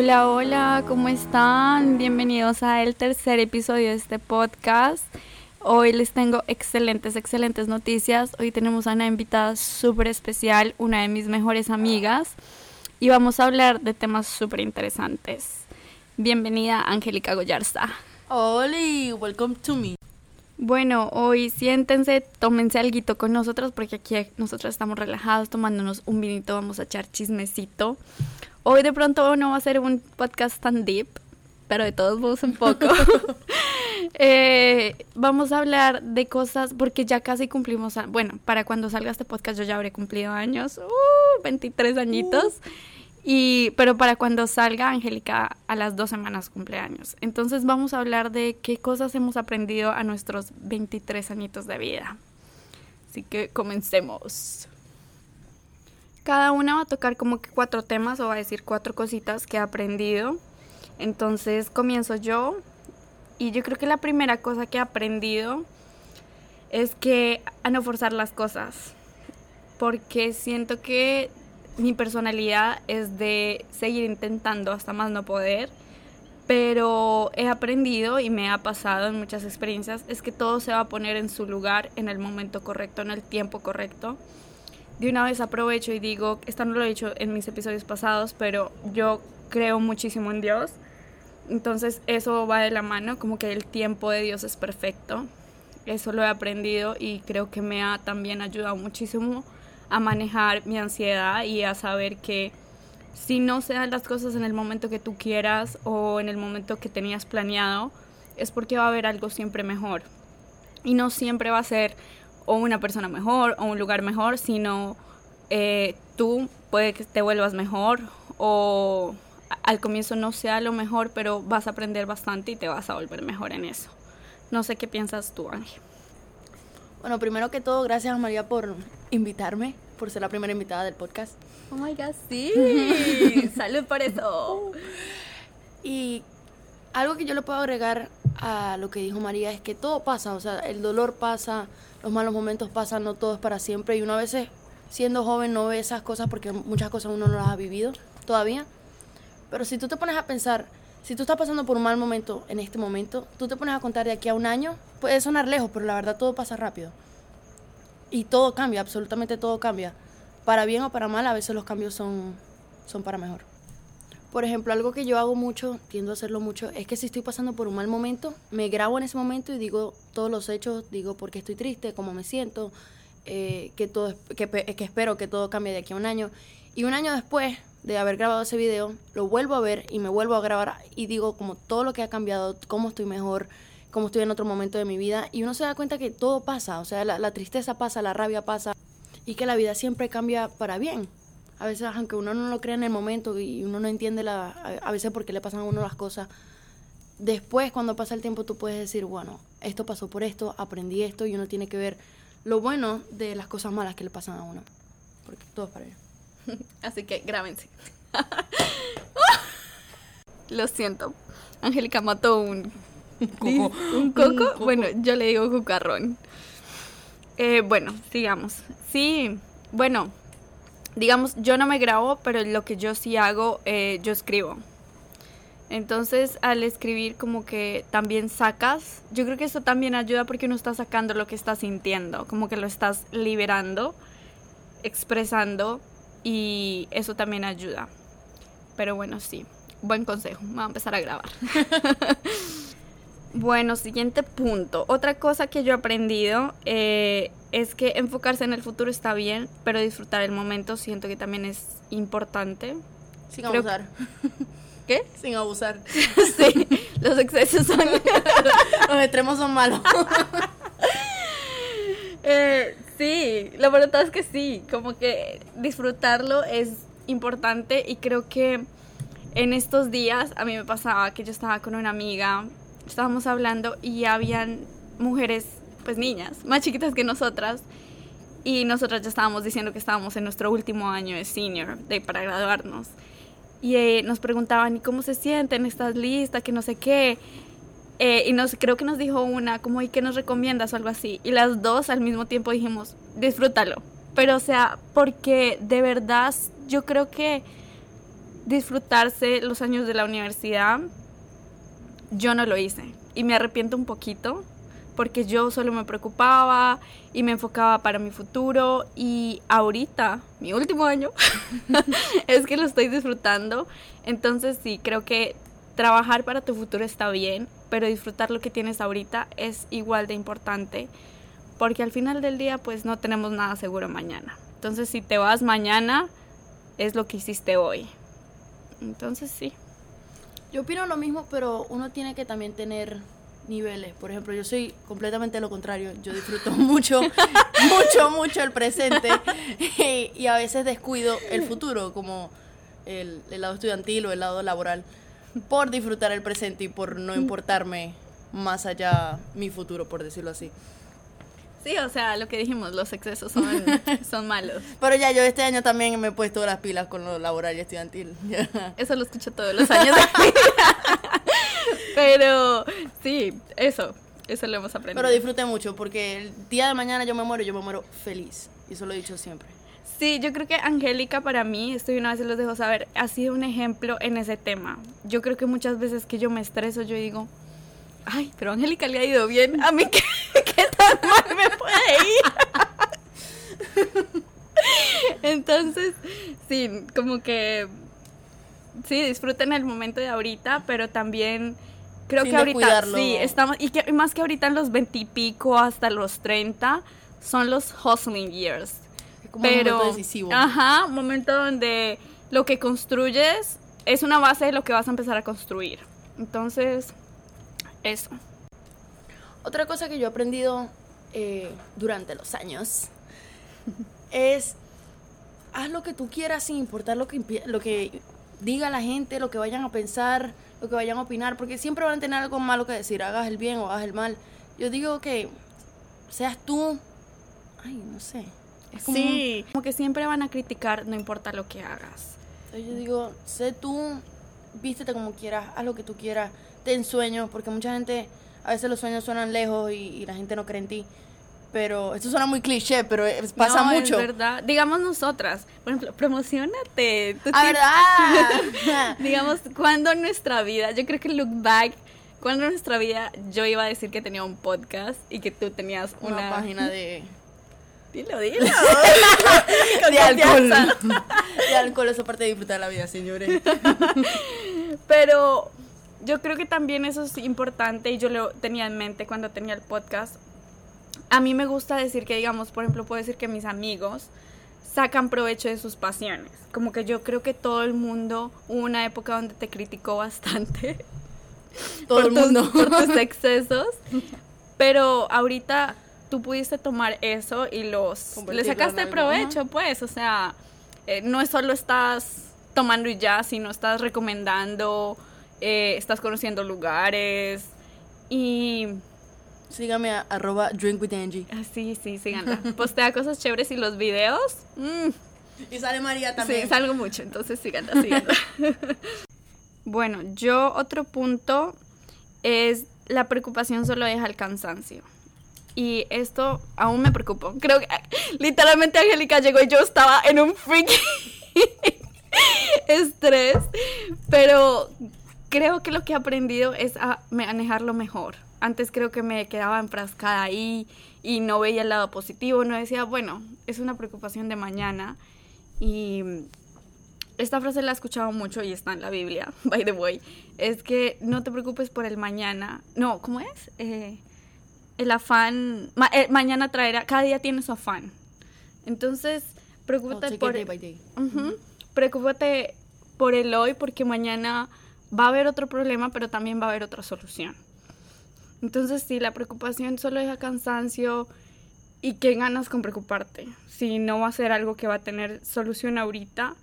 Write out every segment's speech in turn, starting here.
Hola, hola, ¿cómo están? Bienvenidos a el tercer episodio de este podcast. Hoy les tengo excelentes, excelentes noticias. Hoy tenemos a una invitada súper especial, una de mis mejores amigas, y vamos a hablar de temas súper interesantes. Bienvenida, Angélica Goyarza. Hola, welcome to me. Bueno, hoy siéntense, tómense algo con nosotros porque aquí nosotros estamos relajados tomándonos un vinito, vamos a echar chismecito. Hoy de pronto no va a ser un podcast tan deep, pero de todos modos un poco. Eh, vamos a hablar de cosas porque ya casi cumplimos, bueno, para cuando salga este podcast yo ya habré cumplido años, uh, 23 añitos. Y, pero para cuando salga, Angélica a las dos semanas cumpleaños. Entonces vamos a hablar de qué cosas hemos aprendido a nuestros 23 añitos de vida. Así que comencemos. Cada una va a tocar como que cuatro temas o va a decir cuatro cositas que ha aprendido. Entonces comienzo yo. Y yo creo que la primera cosa que he aprendido es que a no forzar las cosas. Porque siento que mi personalidad es de seguir intentando hasta más no poder, pero he aprendido y me ha pasado en muchas experiencias es que todo se va a poner en su lugar en el momento correcto, en el tiempo correcto. De una vez aprovecho y digo, esto no lo he dicho en mis episodios pasados, pero yo creo muchísimo en Dios. Entonces eso va de la mano, como que el tiempo de Dios es perfecto. Eso lo he aprendido y creo que me ha también ayudado muchísimo a manejar mi ansiedad y a saber que si no se dan las cosas en el momento que tú quieras o en el momento que tenías planeado, es porque va a haber algo siempre mejor. Y no siempre va a ser o una persona mejor o un lugar mejor, sino eh, tú puede que te vuelvas mejor o al comienzo no sea lo mejor, pero vas a aprender bastante y te vas a volver mejor en eso. No sé qué piensas tú, Ángel. Bueno, primero que todo, gracias a María por invitarme, por ser la primera invitada del podcast. Oh my god, sí. Salud por eso. Y algo que yo le puedo agregar a lo que dijo María es que todo pasa, o sea, el dolor pasa, los malos momentos pasan, no todo es para siempre. Y uno a veces, siendo joven, no ve esas cosas porque muchas cosas uno no las ha vivido todavía. Pero si tú te pones a pensar, si tú estás pasando por un mal momento en este momento, tú te pones a contar de aquí a un año, puede sonar lejos, pero la verdad todo pasa rápido. Y todo cambia, absolutamente todo cambia. Para bien o para mal, a veces los cambios son, son para mejor. Por ejemplo, algo que yo hago mucho, tiendo a hacerlo mucho, es que si estoy pasando por un mal momento, me grabo en ese momento y digo todos los hechos, digo por qué estoy triste, cómo me siento, eh, que, todo, que, que espero que todo cambie de aquí a un año. Y un año después de haber grabado ese video, lo vuelvo a ver y me vuelvo a grabar y digo como todo lo que ha cambiado, cómo estoy mejor, cómo estoy en otro momento de mi vida y uno se da cuenta que todo pasa, o sea, la, tristeza pasa, la rabia pasa y que la vida siempre cambia para bien. A veces, aunque uno no lo crea en el momento y uno no entiende la, a veces por qué le pasan a uno las cosas, después cuando pasa el tiempo tú puedes decir, bueno, esto pasó por esto, aprendí esto y uno tiene que ver lo bueno de las cosas malas que le pasan a uno, porque todo es para ello. Así que grábense. Lo siento. Angélica mató un coco. ¿Un coco? Bueno, yo le digo cucarrón. Eh, bueno, sigamos. Sí, bueno, digamos, yo no me grabo, pero lo que yo sí hago, eh, yo escribo. Entonces, al escribir como que también sacas, yo creo que eso también ayuda porque uno está sacando lo que está sintiendo, como que lo estás liberando, expresando y eso también ayuda. Pero bueno, sí, buen consejo, voy a empezar a grabar. bueno, siguiente punto. Otra cosa que yo he aprendido eh, es que enfocarse en el futuro está bien, pero disfrutar el momento siento que también es importante. Sin abusar. ¿Qué? Sin abusar. sí, los excesos son... los extremos son malos. eh, Sí, la verdad es que sí, como que disfrutarlo es importante y creo que en estos días a mí me pasaba que yo estaba con una amiga, estábamos hablando y habían mujeres, pues niñas, más chiquitas que nosotras y nosotras ya estábamos diciendo que estábamos en nuestro último año de senior, de para graduarnos. Y eh, nos preguntaban, ¿y cómo se sienten? ¿Estás lista? Que no sé qué. Eh, y nos, creo que nos dijo una, como, ¿y qué nos recomiendas? o algo así. Y las dos al mismo tiempo dijimos, disfrútalo. Pero, o sea, porque de verdad yo creo que disfrutarse los años de la universidad, yo no lo hice y me arrepiento un poquito porque yo solo me preocupaba y me enfocaba para mi futuro y ahorita, mi último año, es que lo estoy disfrutando. Entonces sí, creo que trabajar para tu futuro está bien, pero disfrutar lo que tienes ahorita es igual de importante porque al final del día pues no tenemos nada seguro mañana. Entonces si te vas mañana es lo que hiciste hoy. Entonces sí. Yo opino lo mismo, pero uno tiene que también tener niveles. Por ejemplo, yo soy completamente lo contrario. Yo disfruto mucho, mucho, mucho el presente y, a veces descuido el futuro, como el, lado estudiantil o el lado laboral, por disfrutar el presente y por no importarme más allá mi futuro, por decirlo así. Sí, o sea, lo que dijimos, los excesos son, son malos. Pero ya yo este año también me he puesto las pilas con lo laboral y estudiantil. Eso lo escucho todos los años. Pero sí, eso, eso lo hemos aprendido. Pero disfrute mucho porque el día de mañana yo me muero, yo me muero feliz. Y eso lo he dicho siempre. Sí, yo creo que Angélica para mí, esto una vez se los dejo saber, ha sido un ejemplo en ese tema. Yo creo que muchas veces que yo me estreso, yo digo, ay, pero Angélica le ha ido bien, a mí qué, qué tan mal me puede ir. Entonces, sí, como que sí, disfruten el momento de ahorita, pero también creo que ahorita sí, estamos, y que más que ahorita en los veintipico hasta los treinta, son los hustling years. Como pero, un momento decisivo. Ajá, un momento donde lo que construyes es una base de lo que vas a empezar a construir. Entonces, eso. Otra cosa que yo he aprendido eh, durante los años es haz lo que tú quieras sin importar lo que, lo que diga la gente, lo que vayan a pensar, lo que vayan a opinar, porque siempre van a tener algo malo que decir, hagas el bien o hagas el mal. Yo digo que seas tú, ay, no sé. Es como, sí, como que siempre van a criticar, no importa lo que hagas. Yo digo, sé tú, vístete como quieras, haz lo que tú quieras, ten sueños, porque mucha gente, a veces los sueños suenan lejos y, y la gente no cree en ti pero esto suena muy cliché, pero pasa mucho. Es verdad. Digamos nosotras, por ejemplo, promocionate. ¿A verdad? digamos, cuando en nuestra vida, yo creo que look back, cuando en nuestra vida yo iba a decir que tenía un podcast y que tú tenías una, una página de Dilo, dilo. de alcohol. de alcohol, eso parte de disfrutar la vida, señores. Pero yo creo que también eso es importante y yo lo tenía en mente cuando tenía el podcast a mí me gusta decir que, digamos, por ejemplo, puedo decir que mis amigos sacan provecho de sus pasiones. Como que yo creo que todo el mundo, hubo una época donde te criticó bastante. Todo el mundo. por tus excesos. Pero ahorita tú pudiste tomar eso y los le sacaste provecho, pues. O sea, eh, no es solo estás tomando y ya, sino estás recomendando, eh, estás conociendo lugares. Y Sígame a arroba drinkwithangie. Ah, sí, sí, síganla. Postea cosas chéveres y los videos. Mm. Y sale María también. Sí, salgo mucho, entonces síganla, síganla. bueno, yo otro punto es la preocupación solo deja el cansancio. Y esto aún me preocupa. Creo que literalmente Angélica llegó y yo estaba en un freak estrés. Pero creo que lo que he aprendido es a manejarlo mejor antes creo que me quedaba enfrascada ahí y no veía el lado positivo, no decía, bueno, es una preocupación de mañana. Y esta frase la he escuchado mucho y está en la Biblia, by the way, es que no te preocupes por el mañana. No, ¿cómo es? Eh, el afán, eh, mañana traerá, cada día tiene su afán. Entonces, preocúpate por... preocúpate por el hoy porque mañana va a haber otro problema, pero también va a haber otra solución. Entonces, sí, la preocupación solo deja cansancio y qué ganas con preocuparte. Si no va a ser algo que va a tener solución ahorita,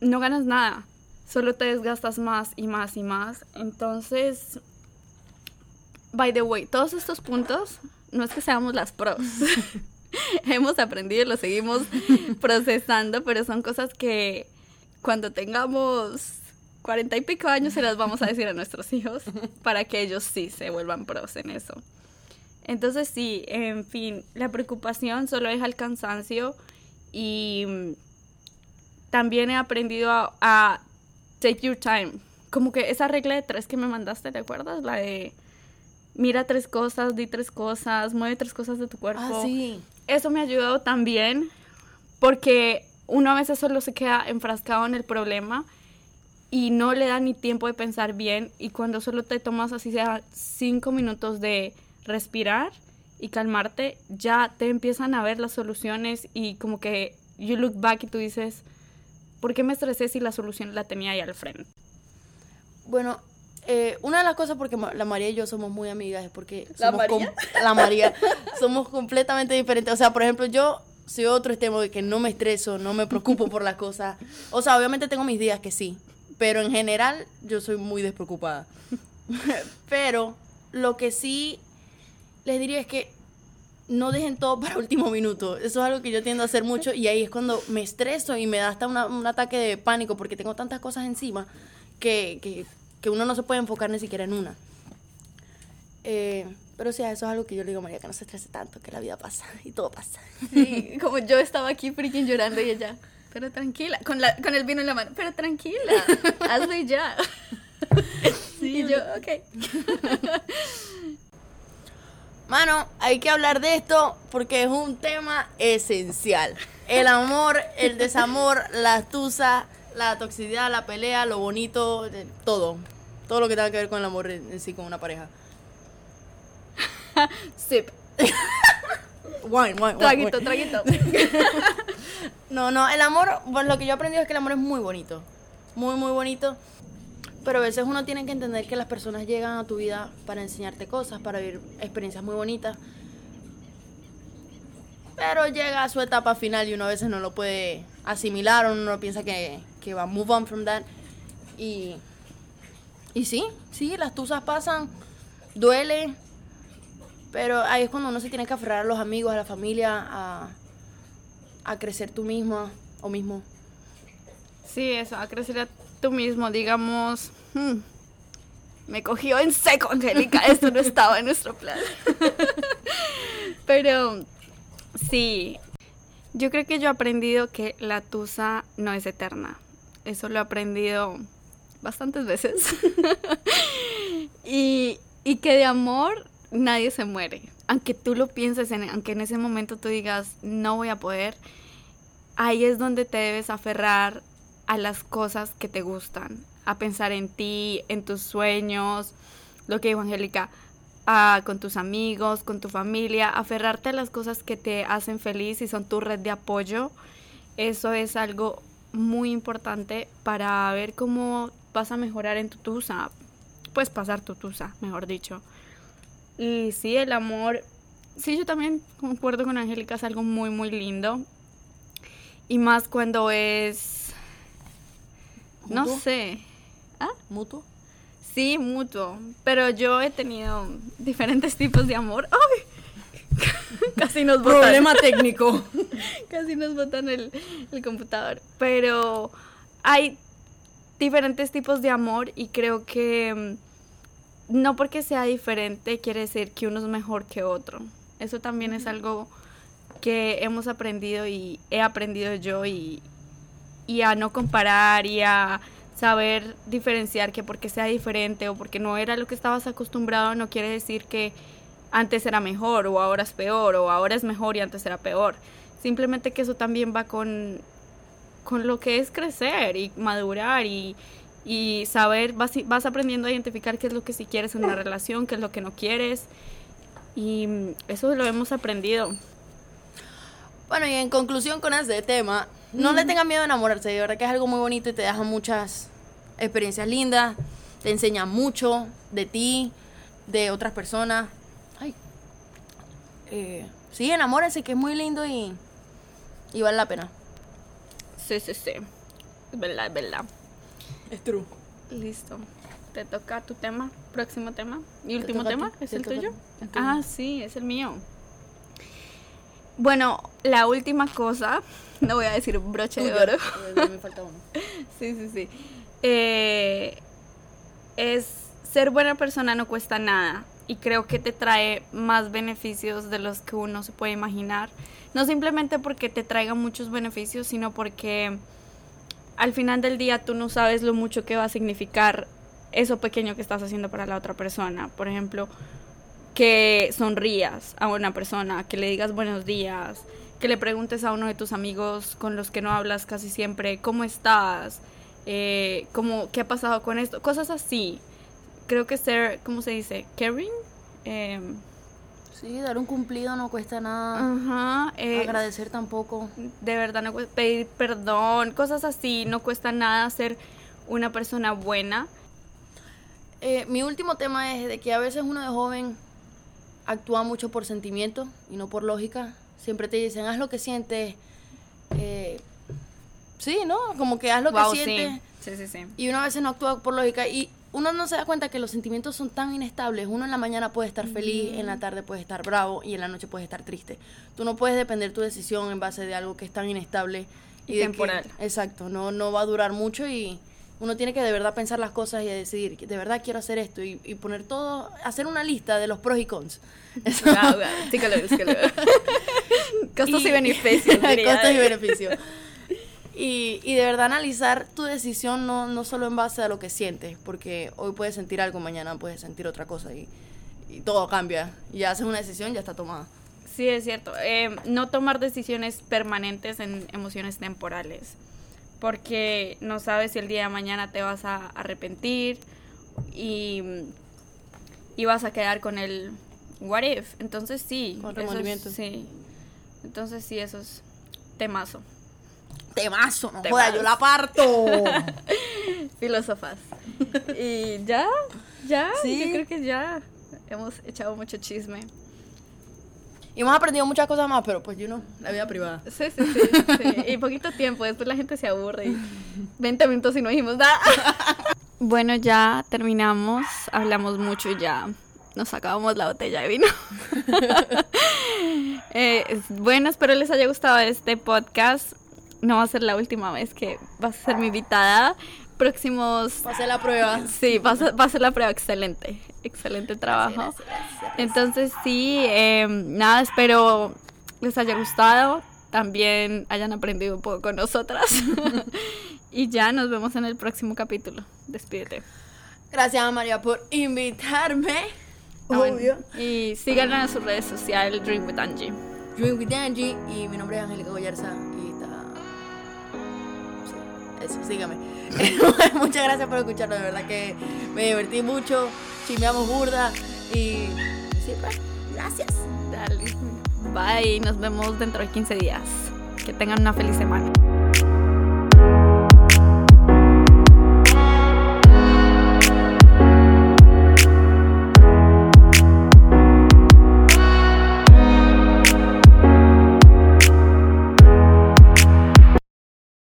no ganas nada. Solo te desgastas más y más y más. Entonces, by the way, todos estos puntos no es que seamos las pros. Hemos aprendido y lo seguimos procesando, pero son cosas que cuando tengamos cuarenta y pico años se las vamos a decir a nuestros hijos para que ellos sí se vuelvan pros en eso. Entonces sí, en fin, la preocupación solo deja el cansancio y mm, también he aprendido a, a take your time. Como que esa regla de tres que me mandaste, ¿te acuerdas? La de mira tres cosas, di tres cosas, mueve tres cosas de tu cuerpo. Ah, sí. Eso me ha ayudado también porque uno a veces solo se queda enfrascado en el problema y no le da ni tiempo de pensar bien y cuando solo te tomas así sea cinco minutos de respirar y calmarte, ya te empiezan a ver las soluciones y como que you look back y tú dices, ¿por qué me estresé si la solución la tenía ahí al frente? Bueno, eh, una de las cosas porque la María y yo somos muy amigas es porque ¿La somos María? com- la María somos completamente diferentes. O sea, por ejemplo, yo soy otro extremo de que no me estreso, no me preocupo por las cosas. O sea, obviamente tengo mis días que sí, pero en general yo soy muy despreocupada. pero lo que sí les diría es que no dejen todo para último minuto. Eso es algo que yo tiendo a hacer mucho y ahí es cuando me estreso y me da hasta un ataque de pánico porque tengo tantas cosas encima que, que, que uno no se puede enfocar ni siquiera en una. Eh, pero sí, eso es algo que yo le digo a María, que no se estrese tanto, que la vida pasa y todo pasa. Como yo estaba aquí freaking llorando y ella, pero tranquila, con, la, con el vino en la mano, pero tranquila, hazlo ya. y yo, ok. Mano, hay que hablar de esto porque es un tema esencial. El amor, el desamor, la tusa, la toxicidad, la pelea, lo bonito, todo. Todo lo que tenga que ver con el amor en sí, con una pareja. Sip, Wine, wine, traguito, wine. traguito. No, no, el amor, bueno, lo que yo he aprendido es que el amor es muy bonito. Muy, muy bonito. Pero a veces uno tiene que entender que las personas llegan a tu vida para enseñarte cosas, para vivir experiencias muy bonitas. Pero llega a su etapa final y uno a veces no lo puede asimilar, uno no piensa que, que va a move on from that. Y, y sí, sí, las tusas pasan, duele, pero ahí es cuando uno se tiene que aferrar a los amigos, a la familia, a, a crecer tú misma o mismo. Sí, eso, a crecer a tú mismo, digamos, hmm, me cogió en seco, Angélica, esto no estaba en nuestro plan. Pero sí, yo creo que yo he aprendido que la tusa no es eterna. Eso lo he aprendido bastantes veces. y, y que de amor nadie se muere. Aunque tú lo pienses, en, aunque en ese momento tú digas, no voy a poder, ahí es donde te debes aferrar a las cosas que te gustan, a pensar en ti, en tus sueños, lo que dijo Angélica, con tus amigos, con tu familia, aferrarte a las cosas que te hacen feliz y son tu red de apoyo. Eso es algo muy importante para ver cómo vas a mejorar en tu tusa, pues pasar tu tusa, mejor dicho. Y sí, el amor, sí, yo también concuerdo con Angélica, es algo muy, muy lindo. Y más cuando es, no sé, ¿ah? ¿Mutuo? Sí, mutuo. Pero yo he tenido diferentes tipos de amor. ¡Ay! Casi nos botan. Problema técnico. Casi nos botan el, el computador. Pero hay diferentes tipos de amor y creo que mm, no porque sea diferente quiere decir que uno es mejor que otro. Eso también es algo que hemos aprendido y he aprendido yo y, y a no comparar y a saber diferenciar que porque sea diferente o porque no era lo que estabas acostumbrado no quiere decir que antes era mejor o ahora es peor o ahora es mejor y antes era peor. Simplemente que eso también va con, con lo que es crecer y madurar y, y saber, vas, vas aprendiendo a identificar qué es lo que sí quieres en una relación, qué es lo que no quieres. Y mm, eso lo hemos aprendido. Bueno, y en conclusión con ese tema, no le tengan miedo a enamorarse, de verdad que es algo muy bonito y te deja muchas experiencias lindas, te enseña mucho de ti, de otras personas. Ay. Eh, sí, enamórense, que es muy lindo y, y vale la pena. Sí, sí, sí. Es verdad, es verdad. Es true. Listo. Te toca tu tema, próximo tema. ¿Y último tema? ti, ¿Es te tuyo? el tuyo. Ah, sí, es el mío. Bueno, la última cosa, no voy a decir broche de oro. Me falta uno. Sí, sí, sí. Eh, es ser buena persona no cuesta nada y creo que te trae más beneficios de los que uno se puede imaginar. No simplemente porque te traiga muchos beneficios, sino porque al final del día tú no sabes lo mucho que va a significar eso pequeño que estás haciendo para la otra persona. Por ejemplo, que sonrías a una persona, que le digas buenos días, que le preguntes a uno de tus amigos con los que no hablas casi siempre, ¿cómo estás? Eh, ¿cómo, ¿Qué ha pasado con esto? Cosas así. Creo que ser, ¿cómo se dice? Caring. Eh, Sí, dar un cumplido no cuesta nada. ajá. eh, Agradecer tampoco. de verdad no cuesta pedir perdón, cosas así, no cuesta nada ser una persona buena. Eh, mi último tema es de que a veces uno de joven actúa mucho por sentimiento y no por lógica. Siempre te dicen, haz lo que sientes. Eh, sí, ¿no? Como que haz lo Wow, que sí. sientes. Sí, sí, sí. Y uno a veces no actúa por lógica. Y uno no se da cuenta que los sentimientos son tan inestables. Uno en la mañana puede estar feliz, en la tarde puede estar bravo y en la noche puede estar triste. Tú no puedes depender tu decisión en base de algo que es tan inestable Y de que- temporal. exacto, no, no va a durar mucho y uno tiene que de verdad pensar las cosas y decidir, que de verdad quiero hacer esto y, y poner todo, hacer una lista de los pros y cons. Costos y, beneficios. Costos y beneficios. Y, y de verdad analizar tu decisión no, no solo en base a lo que sientes, porque hoy puedes sentir algo, mañana puedes sentir otra cosa y, y todo cambia. Y ya haces una decisión, ya está tomada. Sí, es cierto. Eh, no tomar decisiones permanentes en emociones temporales. Porque no sabes si el día de mañana te vas a arrepentir y, y vas a quedar con el what if. Entonces sí. Con es- remordimiento. sí. Entonces sí, eso es temazo. Temazo, no Temazo. joda, yo la parto. Filósofas. y ya, ya, Sí. yo creo que ya hemos echado mucho chisme. y hemos aprendido muchas cosas más, pero pues, you know, la vida privada. Sí, sí, sí, sí. Y poquito tiempo, después la gente se aburre. Y 20 minutos y no dijimos nada. Bueno, ya terminamos, hablamos mucho y ya nos acabamos la botella de vino. Eh, bueno, espero les haya gustado este podcast. No va a ser la última vez que vas a ser mi invitada. Próximos... Pasé la prueba. Sí, va a ser, va a ser la prueba excelente. Excelente trabajo. Entonces sí, eh, nada, espero les haya gustado, también hayan aprendido un poco con nosotras. y ya nos vemos en el próximo capítulo. Despídete. Gracias, María, por invitarme. Ah, bueno. Obvio. Y síganla en sus redes sociales, Dream with Angie. Drink with Angie y mi nombre es Angélica Goyerza y está... Eso, sígame. Muchas gracias por escucharlo, de verdad que me divertí mucho, chimeamos burda y... Sí, pues, gracias. Dale. Bye, nos vemos dentro de 15 días. Que tengan una feliz semana.